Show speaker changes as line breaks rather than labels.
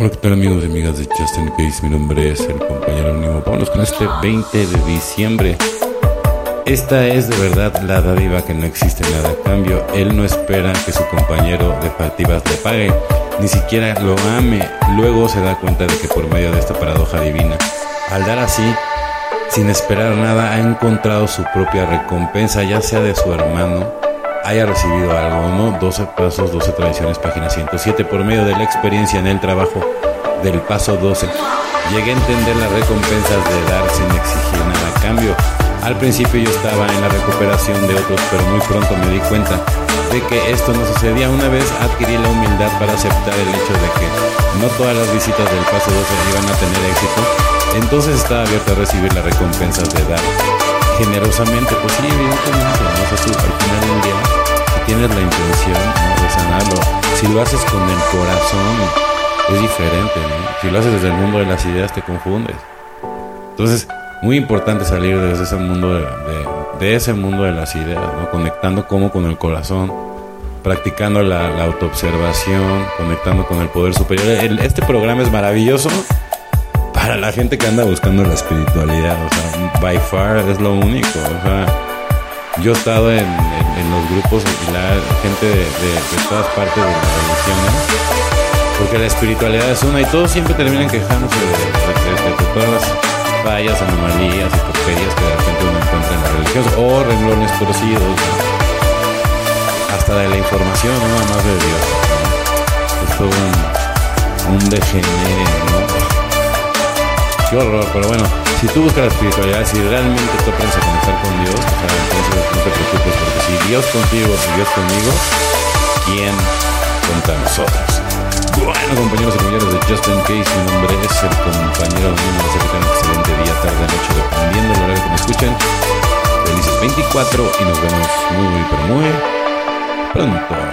Hola, ¿qué tal amigos y amigas de Justin Case? Mi nombre es el compañero Nimo. Vámonos con este 20 de diciembre. Esta es de verdad la dádiva que no existe nada a cambio. Él no espera que su compañero de faltivas le pague, ni siquiera lo ame. Luego se da cuenta de que por medio de esta paradoja divina, al dar así, sin esperar nada, ha encontrado su propia recompensa, ya sea de su hermano, haya recibido algo no. 12 pasos, 12 tradiciones, página 107, por medio de la experiencia en el trabajo del paso 12. Llegué a entender las recompensas de dar sin exigir nada a cambio. Al principio yo estaba en la recuperación de otros, pero muy pronto me di cuenta de que esto no sucedía. Una vez adquirí la humildad para aceptar el hecho de que no todas las visitas del paso 12 iban a tener éxito, entonces estaba abierto a recibir las recompensas de dar generosamente. Pues sí, evidentemente, ¿no? o sea, al final del día, si tienes la intención de sanarlo, si lo haces con el corazón, es diferente. ¿no? Si lo haces desde el mundo de las ideas, te confundes. Entonces, muy importante salir desde ese mundo de, ese mundo de las ideas, conectando con el corazón, practicando la, autoobservación, conectando con el poder superior. Este programa es maravilloso para la gente que anda buscando la espiritualidad. O sea, by far es lo único. O sea, yo he estado en, en, los grupos y la gente de, todas partes de las religiones porque la espiritualidad es una y todos siempre terminan quejándose de, todas las fallas, anomalías y porquerías que de repente uno encuentra en la religión o renglones torcidos, hasta de la información, nada más de Dios. ¿no? Es todo un, un. Qué horror, pero bueno, si tú buscas la espiritualidad, si realmente tú aprendes a conectar con Dios, entonces no te preocupes, porque si Dios contigo, si Dios conmigo, ¿quién contra nosotros? Bueno, compañeros y compañeras de Justin Case, mi nombre es el compañero mío, deseo que un excelente día, tarde, noche, dependiendo del horario que me escuchen. Felices 24 y nos vemos muy, pero muy pronto.